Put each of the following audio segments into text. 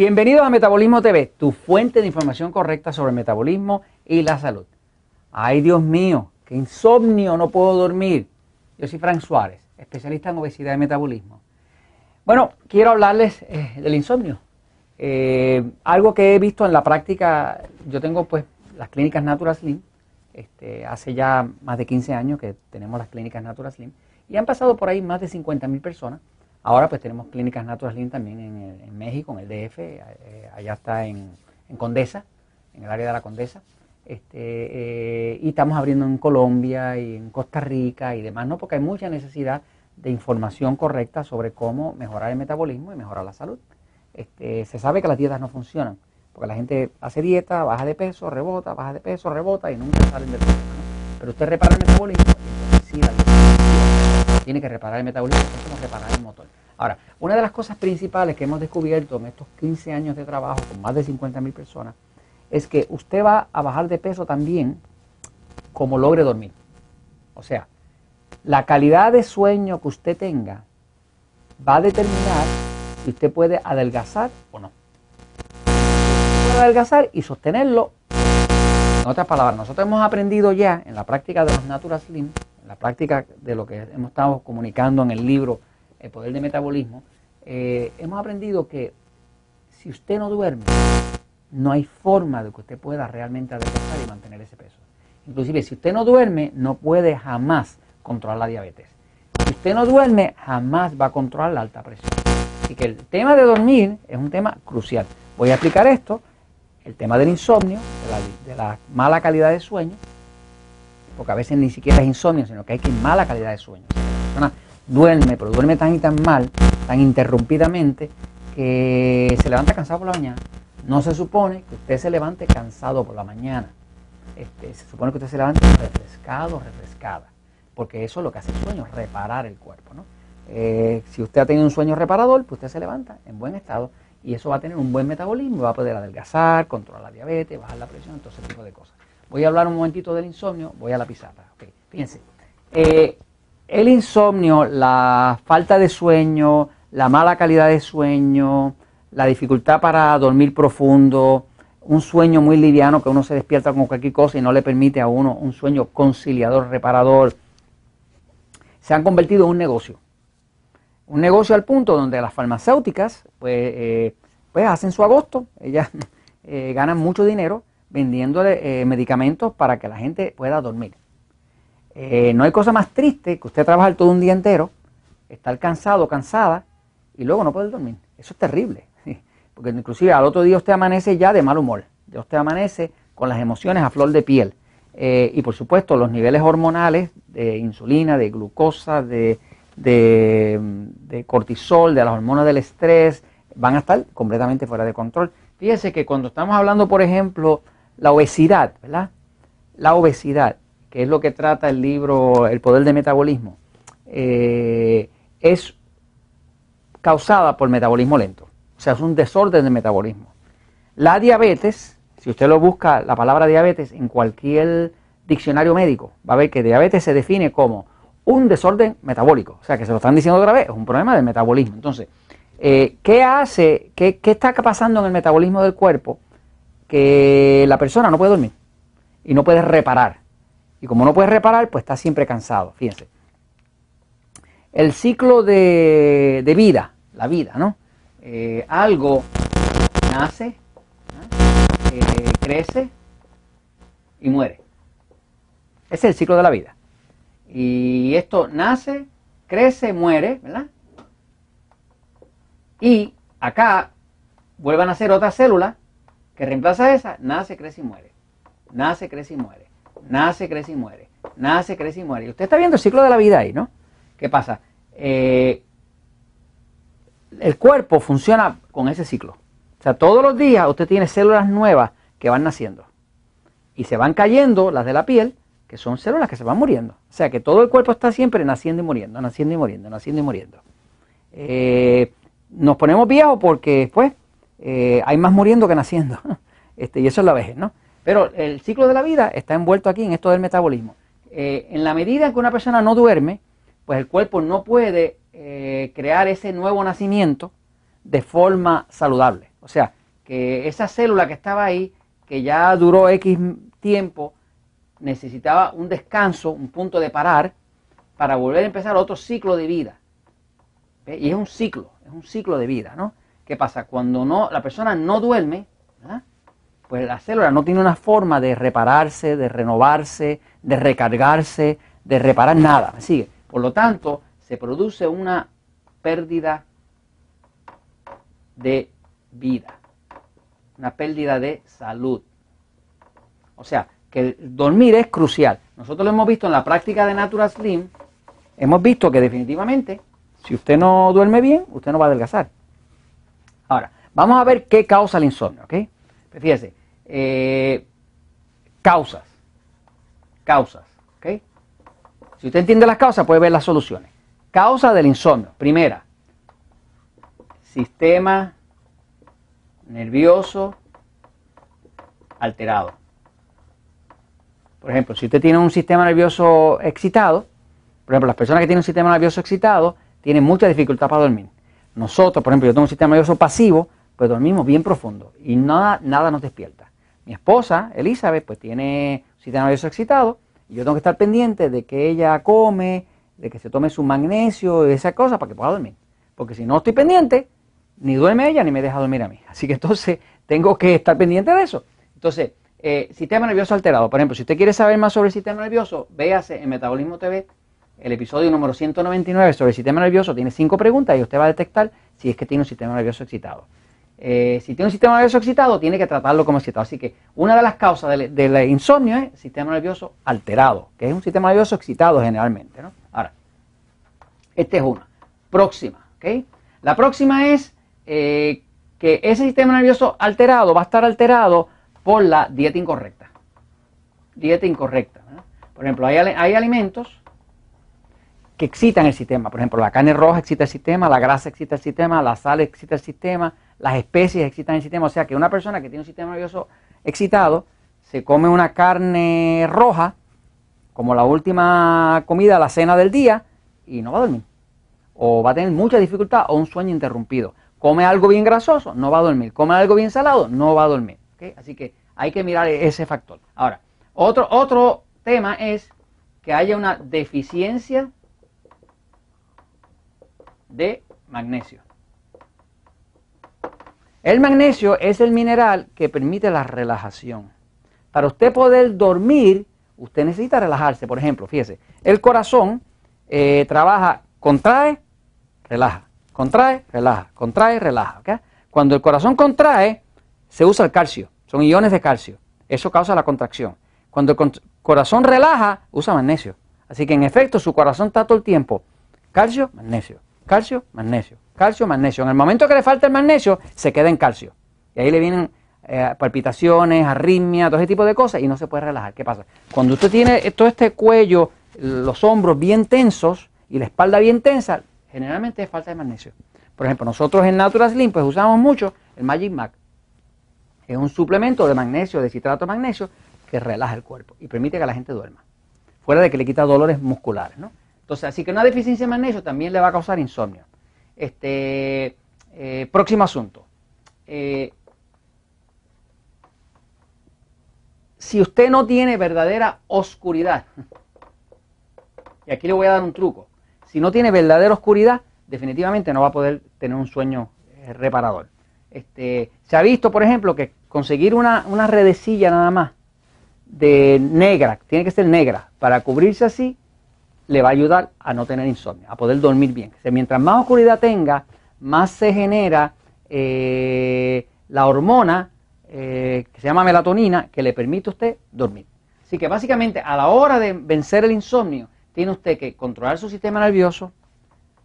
Bienvenidos a Metabolismo TV, tu fuente de información correcta sobre metabolismo y la salud. Ay, Dios mío, qué insomnio, no puedo dormir. Yo soy Frank Suárez, especialista en obesidad y metabolismo. Bueno, quiero hablarles eh, del insomnio. Eh, algo que he visto en la práctica, yo tengo pues las clínicas Natural Slim, este, hace ya más de 15 años que tenemos las clínicas Natural Slim, y han pasado por ahí más de 50 mil personas Ahora pues tenemos clínicas Natural Slim también en, México, en el DF, eh, allá está en, Condesa, en el área de la Condesa. Este, eh, y estamos abriendo en Colombia y en Costa Rica y demás, ¿no? Porque hay mucha necesidad de información correcta sobre cómo mejorar el metabolismo y mejorar la salud. Este, se sabe que las dietas no funcionan, porque la gente hace dieta, baja de peso, rebota, baja de peso, rebota y nunca salen del problema. Pero usted repara el metabolismo y sí la tiene que reparar el metabolismo, es como reparar el motor. Ahora, una de las cosas principales que hemos descubierto en estos 15 años de trabajo con más de 50 mil personas es que usted va a bajar de peso también como logre dormir. O sea, la calidad de sueño que usted tenga va a determinar si usted puede adelgazar o no. Puede adelgazar y sostenerlo. En otras palabras, nosotros hemos aprendido ya en la práctica de los Natural Slim la práctica de lo que hemos estado comunicando en el libro El Poder de Metabolismo, eh, hemos aprendido que si usted no duerme, no hay forma de que usted pueda realmente adelgazar y mantener ese peso. Inclusive, si usted no duerme, no puede jamás controlar la diabetes. Si usted no duerme, jamás va a controlar la alta presión. Así que el tema de dormir es un tema crucial. Voy a explicar esto, el tema del insomnio, de la mala calidad de sueño, porque a veces ni siquiera es insomnio, sino que hay que mala calidad de sueño. la persona duerme, pero duerme tan y tan mal, tan interrumpidamente, que se levanta cansado por la mañana. No se supone que usted se levante cansado por la mañana. Este, se supone que usted se levante refrescado, refrescada, porque eso es lo que hace el sueño, reparar el cuerpo. Eh, si usted ha tenido un sueño reparador, pues usted se levanta en buen estado y eso va a tener un buen metabolismo, va a poder adelgazar, controlar la diabetes, bajar la presión, todo ese tipo de cosas. Voy a hablar un momentito del insomnio, voy a la pizarra. fíjense. Eh, el insomnio, la falta de sueño, la mala calidad de sueño, la dificultad para dormir profundo, un sueño muy liviano que uno se despierta con cualquier cosa y no le permite a uno un sueño conciliador, reparador, se han convertido en un negocio. Un negocio al punto donde las farmacéuticas pues, eh, pues hacen su agosto, ellas eh, ganan mucho dinero vendiéndole eh, medicamentos para que la gente pueda dormir. Eh, no hay cosa más triste que usted trabajar todo un día entero, estar cansado, cansada, y luego no poder dormir. Eso es terrible. Porque inclusive al otro día usted amanece ya de mal humor. Ya usted amanece con las emociones a flor de piel. Eh, y por supuesto los niveles hormonales de insulina, de glucosa, de, de cortisol, de las hormonas del estrés, van a estar completamente fuera de control. Fíjese que cuando estamos hablando, por ejemplo, la obesidad, ¿verdad? La obesidad, que es lo que trata el libro El poder del metabolismo, eh, es causada por metabolismo lento. O sea, es un desorden del metabolismo. La diabetes, si usted lo busca, la palabra diabetes en cualquier diccionario médico, va a ver que diabetes se define como un desorden metabólico. O sea, que se lo están diciendo otra vez, es un problema del metabolismo. Entonces, eh, ¿qué hace, qué, qué está pasando en el metabolismo del cuerpo? Que la persona no puede dormir y no puede reparar. Y como no puede reparar, pues está siempre cansado. Fíjense. El ciclo de, vida, la vida, ¿no? Eh, algo nace, eh, crece y muere. Ese es el ciclo de la vida. Y esto nace, crece, muere, ¿verdad? Y acá vuelvan a ser otras células que reemplaza esa, nace, crece y muere. Nace, crece y muere. Nace, crece y muere. Nace, crece y muere. Y usted está viendo el ciclo de la vida ahí, ¿no? ¿Qué pasa? Eh, el cuerpo funciona con ese ciclo. O sea, todos los días usted tiene células nuevas que van naciendo. Y se van cayendo las de la piel, que son células que se van muriendo. O sea, que todo el cuerpo está siempre naciendo y muriendo, naciendo y muriendo, naciendo y muriendo. Eh, nos ponemos viejos porque, pues, eh, hay más muriendo que naciendo. Este, y eso es la vejez, ¿no? Pero el ciclo de la vida está envuelto aquí en esto del metabolismo. Eh, en la medida que una persona no duerme, pues el cuerpo no puede eh, crear ese nuevo nacimiento de forma saludable. O sea, que esa célula que estaba ahí, que ya duró X tiempo, necesitaba un descanso, un punto de parar, para volver a empezar otro ciclo de vida. Y es un ciclo, es un ciclo de vida, ¿no? ¿Qué pasa? Cuando no, la persona no duerme, pues la célula no tiene una forma de repararse, de renovarse, de recargarse, de reparar nada. ¿Sigue? Por lo tanto, se produce una pérdida de vida, una pérdida de salud. O sea, que dormir es crucial. Nosotros lo hemos visto en la práctica de Natural Slim, hemos visto que definitivamente, si usted no duerme bien, usted no va a adelgazar. Ahora, vamos a ver qué causa el insomnio, ¿ok? Pues fíjese, eh, causas, causas, ¿ok? Si usted entiende las causas, puede ver las soluciones. Causa del insomnio. Primera, sistema nervioso alterado. Por ejemplo, si usted tiene un sistema nervioso excitado, por ejemplo, las personas que tienen un sistema nervioso excitado tienen mucha dificultad para dormir. Nosotros, por ejemplo, yo tengo un sistema nervioso pasivo, pues dormimos bien profundo y nada, nada nos despierta. Mi esposa, Elizabeth, pues tiene un sistema nervioso excitado y yo tengo que estar pendiente de que ella come, de que se tome su magnesio y esa cosa para que pueda dormir. Porque si no estoy pendiente, ni duerme ella ni me deja dormir a mí. Así que entonces tengo que estar pendiente de eso. Entonces, eh, sistema nervioso alterado. Por ejemplo, si usted quiere saber más sobre el sistema nervioso, véase en Metabolismo TV, el episodio número 199 sobre el sistema nervioso. Tiene cinco preguntas y usted va a detectar si es que tiene un sistema nervioso excitado. Eh, si tiene un sistema nervioso excitado, tiene que tratarlo como excitado. Así que una de las causas del, insomnio es sistema nervioso alterado, que es un sistema nervioso excitado generalmente. ¿no? Ahora, esta es una. Próxima. ¿okay? La próxima es eh, que ese sistema nervioso alterado va a estar alterado por la dieta incorrecta. Dieta incorrecta. Por ejemplo, hay, hay alimentos que excitan el sistema. Por ejemplo, la carne roja excita el sistema, la grasa excita el sistema, la sal excita el sistema, las especies excitan el sistema. O sea que una persona que tiene un sistema nervioso excitado se come una carne roja como la última comida, la cena del día, y no va a dormir. O va a tener mucha dificultad o un sueño interrumpido. Come algo bien grasoso, no va a dormir. Come algo bien salado, no va a dormir. Así que hay que mirar ese factor. Ahora, otro, otro tema es que haya una deficiencia de magnesio. El magnesio es el mineral que permite la relajación. Para usted poder dormir, usted necesita relajarse. Por ejemplo, fíjese, el corazón eh, trabaja, contrae, relaja, contrae, relaja, contrae, relaja. Cuando el corazón contrae, se usa el calcio, son iones de calcio. Eso causa la contracción. Cuando el corazón relaja, usa magnesio. Así que en efecto su corazón está todo el tiempo calcio, magnesio, calcio, magnesio, calcio, magnesio. En el momento que le falta el magnesio, se queda en calcio. Y ahí le vienen eh, palpitaciones, arritmia, todo ese tipo de cosas y no se puede relajar. ¿Qué pasa? Cuando usted tiene todo este cuello, los hombros bien tensos y la espalda bien tensa, generalmente es falta de magnesio. Por ejemplo, nosotros en Natural Slim pues usamos mucho el Magic Mac. Es un suplemento de magnesio, de citrato de magnesio, que relaja el cuerpo y permite que la gente duerma. Fuera de que le quita dolores musculares, ¿no? Entonces, así que una deficiencia de magnesio también le va a causar insomnio. Este, eh, próximo asunto. Eh, si usted no tiene verdadera oscuridad, y aquí le voy a dar un truco, si no tiene verdadera oscuridad, definitivamente no va a poder tener un sueño eh, reparador. Este, se ha visto, por ejemplo, que conseguir una, una redecilla nada más de negra, tiene que ser negra, para cubrirse así, le va a ayudar a no tener insomnio, a poder dormir bien. mientras más oscuridad tenga, más se genera eh, la hormona eh, que se llama melatonina que le permite a usted dormir. Así que básicamente a la hora de vencer el insomnio, tiene usted que controlar su sistema nervioso,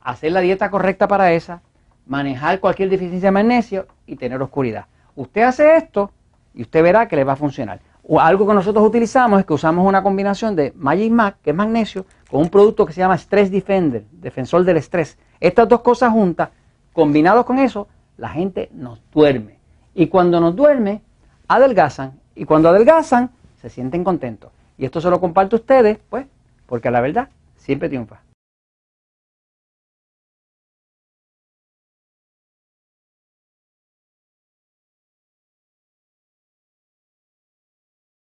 hacer la dieta correcta para esa, manejar cualquier deficiencia de magnesio y tener oscuridad. Usted hace esto y usted verá que le va a funcionar. O algo que nosotros utilizamos es que usamos una combinación de Magic Mac, que es magnesio, con un producto que se llama Stress Defender, defensor del estrés. Estas dos cosas juntas, combinados con eso, la gente nos duerme. Y cuando nos duerme, adelgazan. Y cuando adelgazan, se sienten contentos. Y esto se lo comparto a ustedes, pues, porque la verdad siempre triunfa.